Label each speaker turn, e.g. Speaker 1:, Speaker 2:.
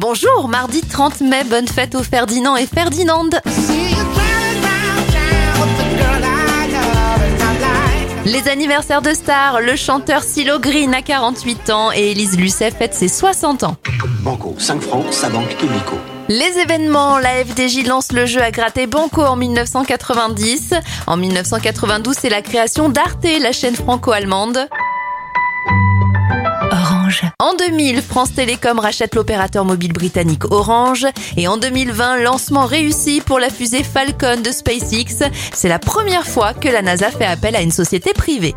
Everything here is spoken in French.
Speaker 1: Bonjour, mardi 30 mai, bonne fête aux Ferdinand et Ferdinande. Les anniversaires de stars, le chanteur Silo Green a 48 ans et Elise Lucet fête ses 60 ans.
Speaker 2: Banco, 5 francs, sa banque illico.
Speaker 1: Les événements, la FDJ lance le jeu à gratter Banco en 1990. En 1992, c'est la création d'Arte, la chaîne franco-allemande. En 2000, France Télécom rachète l'opérateur mobile britannique Orange. Et en 2020, lancement réussi pour la fusée Falcon de SpaceX. C'est la première fois que la NASA fait appel à une société privée.